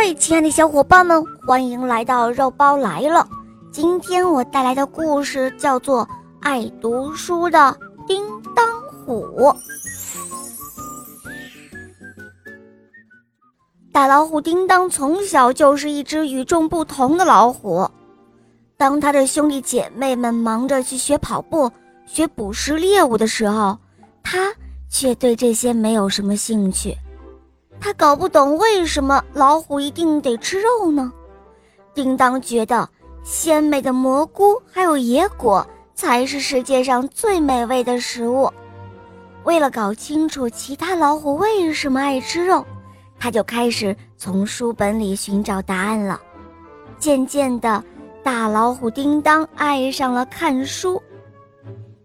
嗨，亲爱的小伙伴们，欢迎来到肉包来了。今天我带来的故事叫做《爱读书的叮当虎》。大老虎叮当从小就是一只与众不同的老虎。当他的兄弟姐妹们忙着去学跑步、学捕食猎物的时候，他却对这些没有什么兴趣。他搞不懂为什么老虎一定得吃肉呢？叮当觉得鲜美的蘑菇还有野果才是世界上最美味的食物。为了搞清楚其他老虎为什么爱吃肉，他就开始从书本里寻找答案了。渐渐的，大老虎叮当爱上了看书。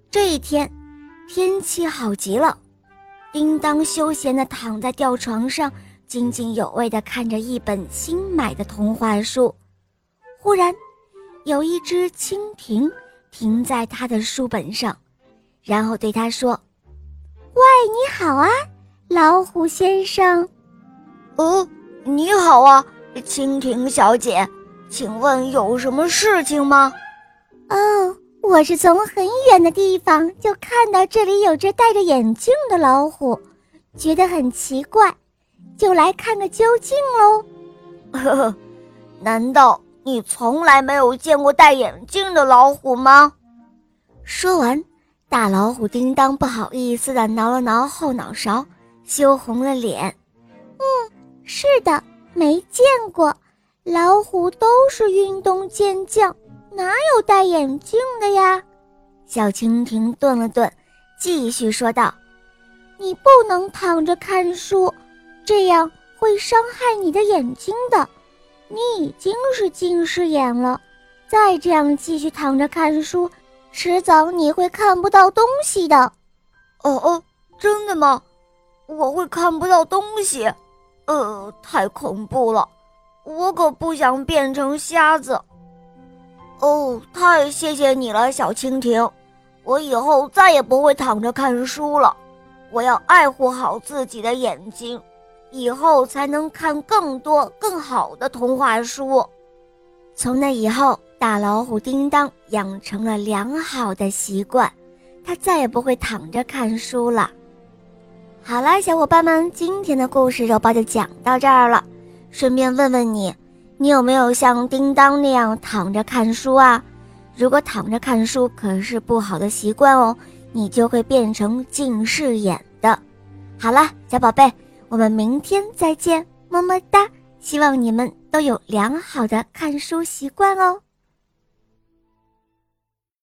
这一天，天气好极了。叮当休闲地躺在吊床上，津津有味地看着一本新买的童话书。忽然，有一只蜻蜓停在他的书本上，然后对他说：“喂，你好啊，老虎先生。”“哦，你好啊，蜻蜓小姐，请问有什么事情吗？”“哦。”我是从很远的地方就看到这里有只戴着眼镜的老虎，觉得很奇怪，就来看个究竟喽。呵呵，难道你从来没有见过戴眼镜的老虎吗？说完，大老虎叮当不好意思地挠了挠后脑勺，羞红了脸。嗯，是的，没见过，老虎都是运动健将。哪有戴眼镜的呀？小蜻蜓顿了顿，继续说道：“你不能躺着看书，这样会伤害你的眼睛的。你已经是近视眼了，再这样继续躺着看书，迟早你会看不到东西的。”“哦哦，真的吗？我会看不到东西？呃，太恐怖了！我可不想变成瞎子。”哦，太谢谢你了，小蜻蜓！我以后再也不会躺着看书了，我要爱护好自己的眼睛，以后才能看更多更好的童话书。从那以后，大老虎叮当养成了良好的习惯，他再也不会躺着看书了。好了，小伙伴们，今天的故事肉包就讲到这儿了。顺便问问你。你有没有像叮当那样躺着看书啊？如果躺着看书可是不好的习惯哦，你就会变成近视眼的。好了，小宝贝，我们明天再见，么么哒！希望你们都有良好的看书习惯哦。